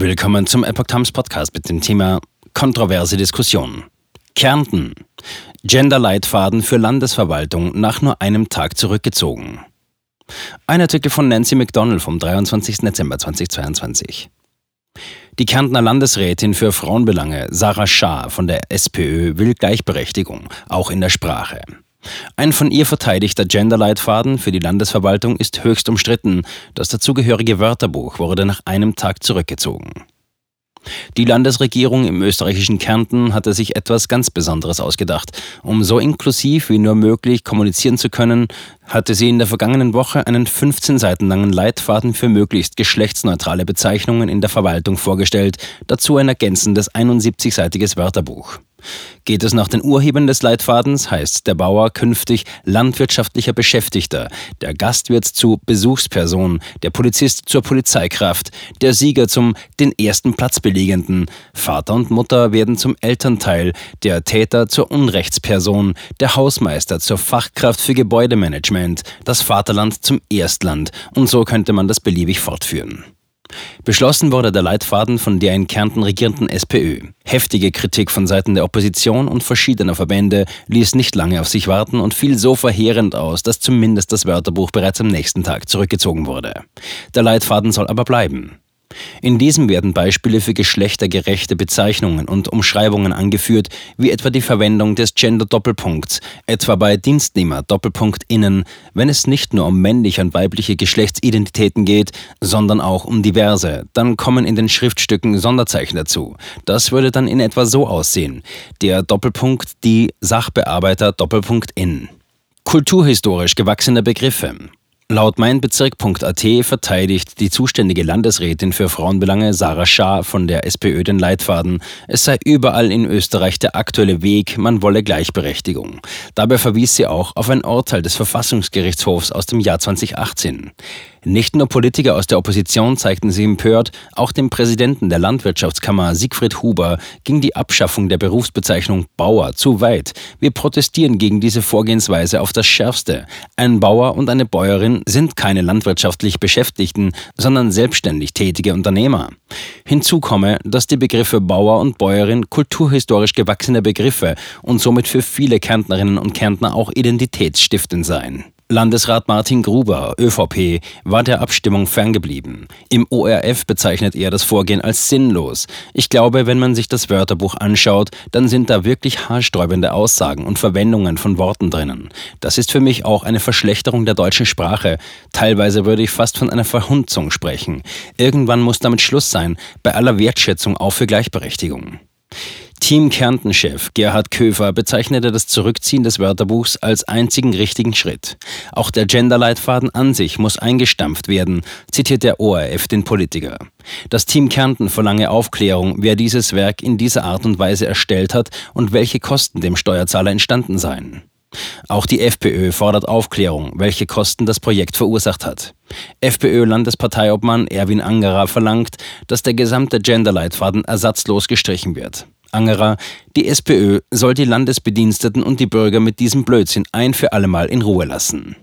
Willkommen zum Epoch Times Podcast mit dem Thema Kontroverse Diskussion. Kärnten. Gender-Leitfaden für Landesverwaltung nach nur einem Tag zurückgezogen. Ein Artikel von Nancy McDonald vom 23. Dezember 2022. Die Kärntner Landesrätin für Frauenbelange, Sarah Schaar von der SPÖ, will Gleichberechtigung, auch in der Sprache. Ein von ihr verteidigter Genderleitfaden für die Landesverwaltung ist höchst umstritten. Das dazugehörige Wörterbuch wurde nach einem Tag zurückgezogen. Die Landesregierung im österreichischen Kärnten hatte sich etwas ganz Besonderes ausgedacht. Um so inklusiv wie nur möglich kommunizieren zu können, hatte sie in der vergangenen Woche einen 15 Seiten langen Leitfaden für möglichst geschlechtsneutrale Bezeichnungen in der Verwaltung vorgestellt, dazu ein ergänzendes 71-seitiges Wörterbuch. Geht es nach den Urhebern des Leitfadens, heißt der Bauer künftig landwirtschaftlicher Beschäftigter, der Gastwirt zu Besuchsperson, der Polizist zur Polizeikraft, der Sieger zum den ersten Platz belegenden, Vater und Mutter werden zum Elternteil, der Täter zur Unrechtsperson, der Hausmeister zur Fachkraft für Gebäudemanagement, das Vaterland zum Erstland und so könnte man das beliebig fortführen. Beschlossen wurde der Leitfaden von der in Kärnten regierenden SPÖ. Heftige Kritik von Seiten der Opposition und verschiedener Verbände ließ nicht lange auf sich warten und fiel so verheerend aus, dass zumindest das Wörterbuch bereits am nächsten Tag zurückgezogen wurde. Der Leitfaden soll aber bleiben. In diesem werden Beispiele für geschlechtergerechte Bezeichnungen und Umschreibungen angeführt, wie etwa die Verwendung des Gender-Doppelpunkts, etwa bei Dienstnehmer-Doppelpunkt-Innen, wenn es nicht nur um männliche und weibliche Geschlechtsidentitäten geht, sondern auch um diverse. Dann kommen in den Schriftstücken Sonderzeichen dazu. Das würde dann in etwa so aussehen. Der Doppelpunkt, die Sachbearbeiter Doppelpunkt-In. Kulturhistorisch gewachsene Begriffe. Laut meinbezirk.at verteidigt die zuständige Landesrätin für Frauenbelange Sarah Schaar von der SPÖ den Leitfaden, es sei überall in Österreich der aktuelle Weg, man wolle Gleichberechtigung. Dabei verwies sie auch auf ein Urteil des Verfassungsgerichtshofs aus dem Jahr 2018. Nicht nur Politiker aus der Opposition zeigten sich empört, auch dem Präsidenten der Landwirtschaftskammer Siegfried Huber ging die Abschaffung der Berufsbezeichnung Bauer zu weit. Wir protestieren gegen diese Vorgehensweise auf das Schärfste. Ein Bauer und eine Bäuerin sind keine landwirtschaftlich Beschäftigten, sondern selbstständig tätige Unternehmer. Hinzu komme, dass die Begriffe Bauer und Bäuerin kulturhistorisch gewachsene Begriffe und somit für viele Kärntnerinnen und Kärntner auch identitätsstiftend seien. Landesrat Martin Gruber, ÖVP, war der Abstimmung ferngeblieben. Im ORF bezeichnet er das Vorgehen als sinnlos. Ich glaube, wenn man sich das Wörterbuch anschaut, dann sind da wirklich haarsträubende Aussagen und Verwendungen von Worten drinnen. Das ist für mich auch eine Verschlechterung der deutschen Sprache. Teilweise würde ich fast von einer Verhunzung sprechen. Irgendwann muss damit Schluss sein, bei aller Wertschätzung auch für Gleichberechtigung. Team Kärnten-Chef Gerhard Köfer bezeichnete das Zurückziehen des Wörterbuchs als einzigen richtigen Schritt. Auch der Genderleitfaden an sich muss eingestampft werden, zitiert der ORF den Politiker. Das Team Kärnten verlange Aufklärung, wer dieses Werk in dieser Art und Weise erstellt hat und welche Kosten dem Steuerzahler entstanden seien. Auch die FPÖ fordert Aufklärung, welche Kosten das Projekt verursacht hat. FPÖ-Landesparteiobmann Erwin Angerer verlangt, dass der gesamte Genderleitfaden ersatzlos gestrichen wird. Angerer, die SPÖ soll die Landesbediensteten und die Bürger mit diesem Blödsinn ein für allemal in Ruhe lassen.